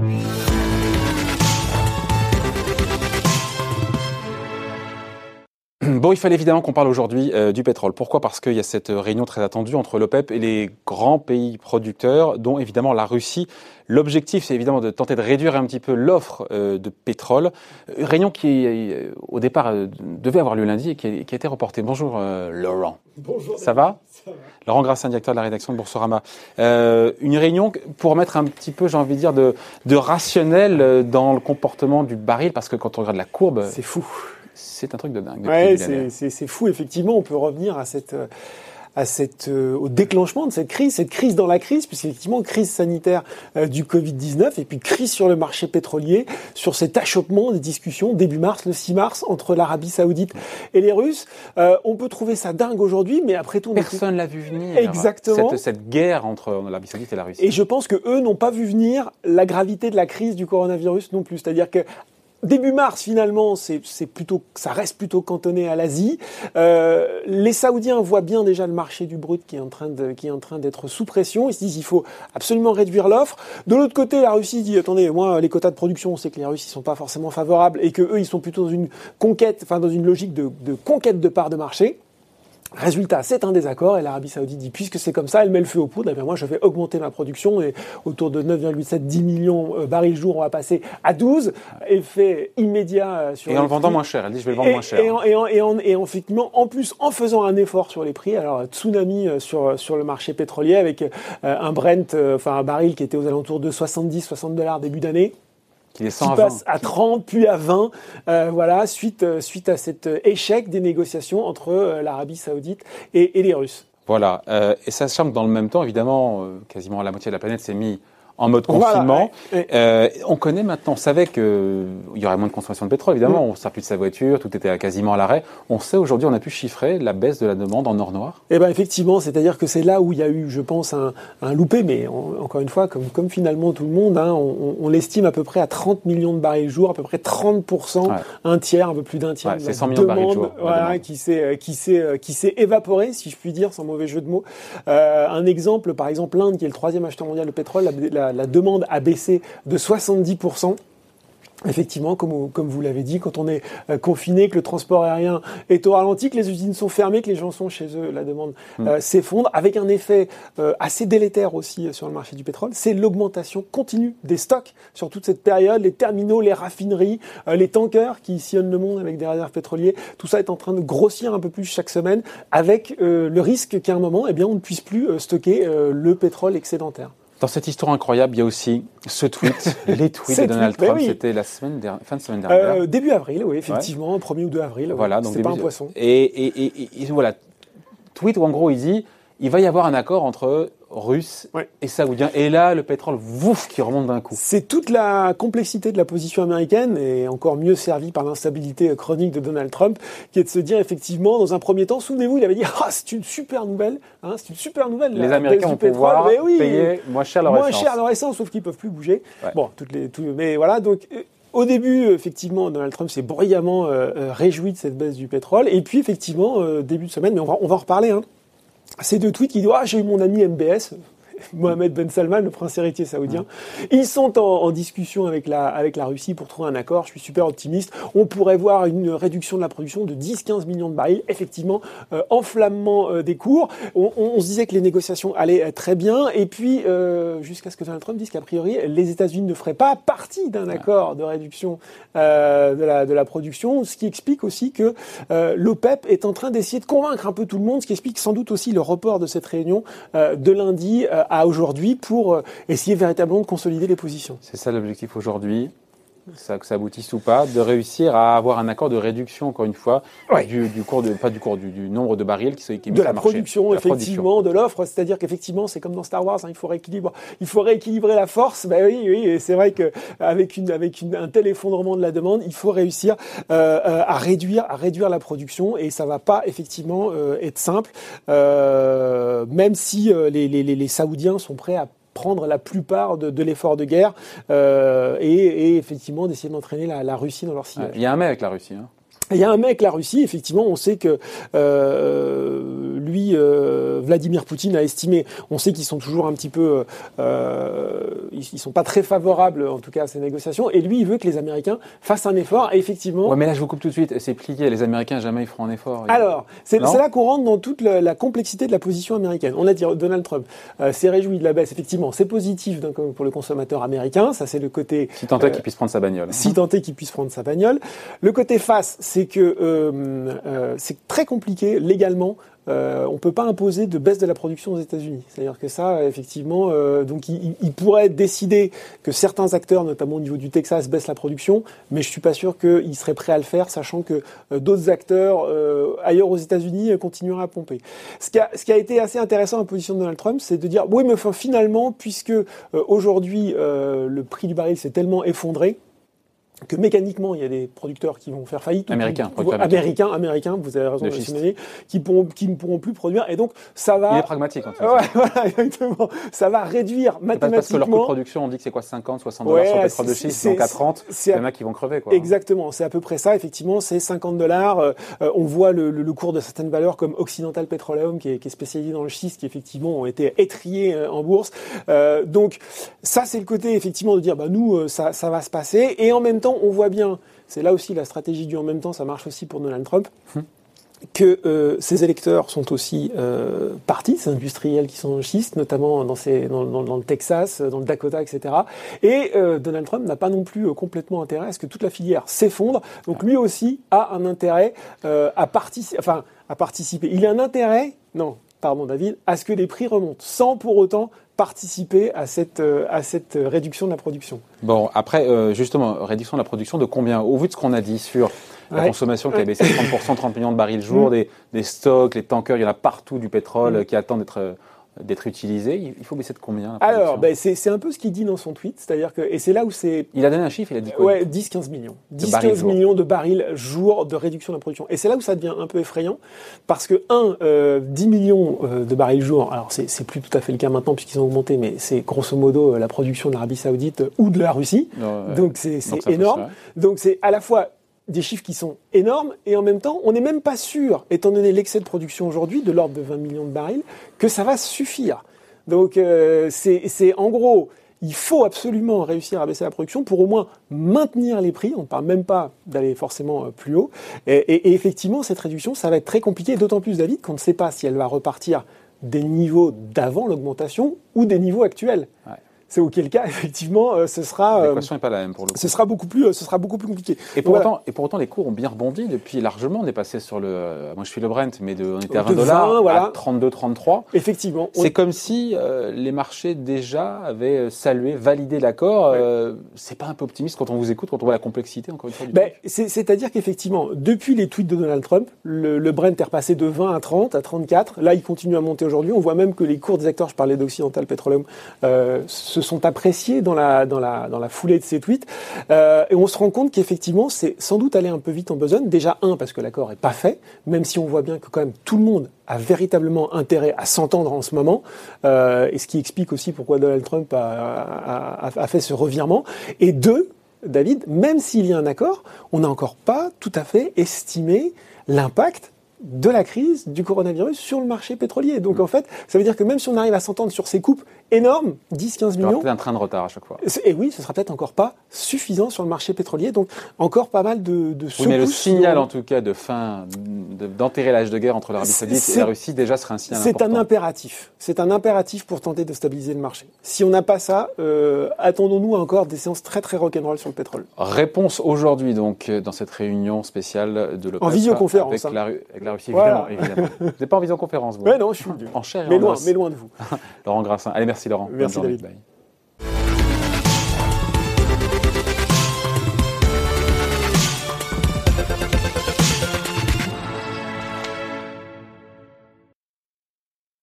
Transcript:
We'll be. Bon, il fallait évidemment qu'on parle aujourd'hui euh, du pétrole. Pourquoi? Parce qu'il y a cette réunion très attendue entre l'OPEP et les grands pays producteurs, dont évidemment la Russie. L'objectif, c'est évidemment de tenter de réduire un petit peu l'offre euh, de pétrole. Réunion qui, euh, au départ, devait avoir lieu lundi et qui a, été reportée. Bonjour, Laurent. Bonjour. Ça va, Ça va Laurent Grassin, directeur de la rédaction de Boursorama. une réunion pour mettre un petit peu, j'ai envie de dire, de, de rationnel dans le comportement du baril, parce que quand on regarde la courbe... C'est fou c'est un truc de dingue. Ouais, c'est fou. Effectivement, on peut revenir à cette à cette, euh, au déclenchement de cette crise, cette crise dans la crise, puisqu'effectivement, crise sanitaire euh, du Covid-19 et puis crise sur le marché pétrolier, sur cet achoppement des discussions début mars, le 6 mars, entre l'Arabie Saoudite et les Russes. Euh, on peut trouver ça dingue aujourd'hui, mais après tout... Personne l'a vu venir. Exactement. Cette, cette guerre entre l'Arabie Saoudite et la Russie. Et je pense que eux n'ont pas vu venir la gravité de la crise du coronavirus non plus. C'est-à-dire que Début mars, finalement, c'est plutôt, ça reste plutôt cantonné à l'Asie. Euh, les Saoudiens voient bien déjà le marché du brut qui est en train de, qui est en train d'être sous pression. Ils se disent il faut absolument réduire l'offre. De l'autre côté, la Russie dit attendez, moi les quotas de production, on sait que les Russes ils sont pas forcément favorables et que eux ils sont plutôt dans une conquête, enfin dans une logique de, de conquête de parts de marché. Résultat, c'est un désaccord et l'Arabie Saoudite dit puisque c'est comme ça, elle met le feu aux poudres. Et bien moi, je vais augmenter ma production et autour de 9,7 10 millions de euh, barils jour, on va passer à 12. Effet immédiat euh, sur. Et en le vendant moins cher. Elle dit je vais le vendre moins cher. Et, en, et, en, et, en, et effectivement, en plus, en faisant un effort sur les prix, alors tsunami euh, sur sur le marché pétrolier avec un Brent, enfin un baril qui était aux alentours de 70-60 dollars début d'année qui, passe à 30 puis à 20, euh, voilà, suite, euh, suite à cet euh, échec des négociations entre l'Arabie Saoudite et, et, les Russes. Voilà, et ça se dans le même temps, évidemment, quasiment la moitié de la planète s'est mis en mode confinement. Euh, on connaît maintenant, on savait qu'il y aurait moins de consommation de pétrole, évidemment, mm. on ne sort plus de sa voiture, tout était quasiment à l'arrêt. On sait aujourd'hui, on a pu chiffrer la baisse de la demande en or noir Eh bien effectivement, c'est-à-dire que c'est là où il y a eu, je pense, un, un loupé, mais encore une fois, comme, comme finalement tout le monde, hein, on, on l'estime à peu près à 30 millions de barils jour, à peu près 30%, un tiers, un peu plus d'un tiers de la demande, voilà, qui s'est qui s'est qui s'est évaporé, si je puis dire, sans mauvais jeu de mots. Euh, un exemple, par exemple, l'Inde, qui est le troisième acheteur mondial de pétrole, la, la la, demande a baissé de 70%. Effectivement, comme, comme vous l'avez dit, quand on est euh, confiné, que le transport aérien est au ralenti, que les usines sont fermées, que les gens sont chez eux, la demande mm. euh, s'effondre, avec un effet euh, assez délétère aussi sur le marché du pétrole, c'est l'augmentation continue des stocks sur toute cette période, les terminaux, les raffineries, les tankers qui sillonnent le monde avec des réserves pétrolières, tout ça est en train de grossir un peu plus chaque semaine, avec le risque qu'à un moment, eh bien, on ne puisse plus stocker le pétrole excédentaire. Dans cette histoire incroyable, il y a aussi ce tweet, les tweets de Donald Trump. C'était la semaine fin de semaine dernière. Euh, début avril, oui, effectivement, 1er ou 2 avril. Voilà, donc c'est pas un poisson. Et, et, et, voilà, tweet où en gros il dit il va y avoir un accord entre russe et saoudien. Et là, le pétrole, vouf, qui remonte d'un coup. C'est toute la complexité de la position américaine, et encore mieux servie par l'instabilité chronique de Donald Trump, qui est de se dire effectivement, dans un premier temps, souvenez-vous, il avait dit ah c'est une super nouvelle, hein, c'est une super nouvelle. Les Américains vont pouvoir mais oui, payer moins cher leur moins essence. cher leur essence, sauf qu'ils peuvent plus bouger. Bon, toutes les, mais voilà, donc. Euh, au début, effectivement, Donald Trump s'est bruyamment euh, euh, réjoui de cette baisse du pétrole. Et puis, effectivement, début de semaine, mais on va, on va en reparler, hein, ces deux tweets qui disent ah j'ai eu mon ami MBS Mohamed Ben Salman, le prince héritier saoudien. Ils sont en, discussion avec la, avec la Russie pour trouver un accord. Je suis super optimiste. On pourrait voir une réduction de la production de 10-15 millions de barils. Effectivement, euh, enflammement euh, des cours. On, se disait que les négociations allaient très bien. Et puis, euh, jusqu'à ce que Donald Trump dise qu'a priori, les États-Unis ne feraient pas partie d'un accord de réduction de, la, de la production. Ce qui explique aussi que l'OPEP est en train d'essayer de convaincre un peu tout le monde. Ce qui explique sans doute aussi le report de cette réunion de lundi à aujourd'hui pour euh, essayer véritablement de consolider les positions. C'est ça l'objectif aujourd'hui ça, que ça aboutisse ou pas, de réussir à avoir un accord de réduction, encore une fois, du, du, cours de, pas du cours, du, nombre de barils qui sont qui De la production, effectivement, de l'offre. C'est-à-dire qu'effectivement, c'est comme dans Star Wars, hein, il, faut rééquilibrer, il faut rééquilibrer la force. Ben oui, oui, c'est vrai qu'avec une, avec une, un tel effondrement de la demande, il faut réussir euh, euh, à réduire, à réduire la production, et ça va pas effectivement euh, être simple, euh, même si euh, les, les, les Saoudiens sont prêts à prendre la plupart de, l'effort de guerre euh, et, effectivement d'essayer d'entraîner la, Russie dans leur sillage. Il y a un mais avec la Russie. Hein. Il y a un mec, la Russie, effectivement, on sait que euh, lui, euh, Vladimir Poutine a estimé, on sait qu'ils sont toujours un petit peu, euh, ils, sont pas très favorables, en tout cas, à ces négociations, et lui, il veut que les Américains fassent un effort, et effectivement... Ouais, mais là, je vous coupe tout de suite, c'est plié, les Américains, jamais ils feront un effort. Alors, c'est là qu'on rentre dans toute la, complexité de la position américaine. On a dit, Donald Trump euh, s'est réjoui de la baisse, effectivement, c'est positif pour le consommateur américain, ça c'est le côté... Si tant est qu'il puisse prendre sa bagnole. Si tant est qu'il puisse prendre sa bagnole. Le côté face, c'est c'est que euh, euh, c'est très compliqué légalement. Euh, on peut pas imposer de baisse de la production aux États-Unis. C'est-à-dire que ça, effectivement, il, pourrait décider que certains acteurs, notamment au niveau du Texas, baissent la production, mais je suis pas sûr qu'ils seraient prêts à le faire, sachant que d'autres acteurs ailleurs aux États-Unis continueraient à pomper. Ce qui, a, été assez intéressant en position de Donald Trump, c'est de dire oui, mais finalement, puisque aujourd'hui le prix du baril s'est tellement effondré, que mécaniquement, il y a des producteurs qui vont faire faillite. Américains. Américains, américains, vous avez raison de le signaler, qui, pourront, qui ne pourront plus produire. Et donc, ça va... Il est pragmatique, en fait. Ouais, voilà, exactement. Ça va réduire mathématiquement... Parce que leur coût de production, on dit que c'est quoi, 50, 60 dollars sur le pétrole de schiste, donc à 30, il y en a qui vont crever, quoi. Exactement. C'est à peu près ça, effectivement, c'est 50 dollars. Euh, on voit le, le, cours de certaines valeurs comme Occidental Petroleum, qui est, qui est spécialisé dans le schiste, qui effectivement ont été étriés euh, en bourse. Euh, donc, ça, c'est le côté, effectivement, de dire, bah, nous, euh, ça, ça va se passer. Et en même temps, on voit bien c'est là aussi la stratégie du en même temps, ça marche aussi pour Donald Trump. Hum. que euh, ces électeurs sont aussi euh, partis, ces industriels qui sont notamment dans, dans, le Texas, dans le Dakota, etc. Et euh, Donald Trump n'a pas non plus complètement intérêt à ce que toute la filière s'effondre. Donc lui aussi a un intérêt à, enfin, à participer. Il a un intérêt, non, pardon David, à ce que les prix remontent, sans pour autant participer à cette, euh, à cette réduction de la production. Bon, après, euh, justement, réduction de la production de combien? Au vu de ce qu'on a dit sur la consommation qui a baissé de 30%, 30 millions de barils le jour, mm. des, des, stocks, les tankers, il y en a partout du pétrole mm. qui attend d'être d'être utilisé, il faut baisser de combien Alors, ben, c'est un peu ce qu'il dit dans son tweet, c'est-à-dire que et c'est là où c'est. Il a donné un chiffre, il a dit quoi Ouais, 10-15 millions, 10-15 millions de barils jour de réduction de la production. Et c'est là où ça devient un peu effrayant, parce que un, 10 euh, millions euh, de barils jour, alors c'est plus tout à fait le cas maintenant puisqu'ils ont augmenté, mais c'est grosso modo euh, la production de l'Arabie Saoudite ou de la Russie, donc c'est énorme. Donc c'est à la fois des chiffres qui sont énormes et en même temps, on n'est même pas sûr, étant donné l'excès de production aujourd'hui, de l'ordre de 20 millions de barils, que ça va suffire. Donc euh, c'est en gros, il faut absolument réussir à baisser la production pour au moins maintenir les prix. On ne parle même pas d'aller forcément euh, plus haut. Et, effectivement, cette réduction, ça va être très compliqué, d'autant plus, David, qu'on ne sait pas si elle va repartir des niveaux d'avant l'augmentation ou des niveaux actuels c'est auquel cas effectivement euh, ce sera euh, l'équation n'est pas la même pour le coup. Ce sera beaucoup plus euh, ce sera beaucoup plus compliqué. Et pour autant et pour autant les cours ont bien rebondi depuis largement. On est passé sur le moi je suis le Brent mais de, on était à 20 dollars à 32 33. Effectivement. C'est comme si les marchés déjà avaient salué validé l'accord. c'est pas un peu optimiste quand on vous écoute quand on voit la complexité encore une fois. Ben, c'est-à-dire qu'effectivement depuis les tweets de Donald Trump le, le, Brent est repassé de 20 à 30 à 34. Là il continue à monter aujourd'hui. On voit même que les cours des acteurs je parlais d'Occidental Petroleum euh, se sont appréciés dans la, foulée de ces tweets. Euh, et on se rend compte qu'effectivement, c'est sans doute aller un peu vite en besogne. Déjà, un, parce que l'accord n'est pas fait, même si on voit bien que quand même tout le monde a véritablement intérêt à s'entendre en ce moment, euh, et ce qui explique aussi pourquoi Donald Trump a fait ce revirement. Et deux, David, même s'il y a un accord, on n'a encore pas tout à fait estimé l'impact de la crise du coronavirus sur le marché pétrolier. Donc mm. en fait, ça veut dire que même si on arrive à s'entendre sur ces coupes énormes, 10-15 millions... un train de retard à chaque fois. Et oui, ce sera peut-être encore pas suffisant sur le marché pétrolier. Donc encore pas mal de, de Oui, mais le signal en tout cas de fin, d'enterrer l'âge de guerre entre l'Arabie Saoudite et la Russie, déjà serait un signal C'est un impératif. C'est un impératif pour tenter de stabiliser le marché. Si on n'a pas ça, euh, attendons-nous encore des séances très très rock'n'roll sur le pétrole. Réponse aujourd'hui donc dans cette réunion spéciale de l'OPEP. En visioconférence. Avec, hein. la, la Russie, évidemment. évidemment. Vous n'êtes pas en visioconférence, vous Ouais, non, je suis en chair mais loin, mais loin de vous. Laurent Grassin. Allez, merci Laurent. Merci David.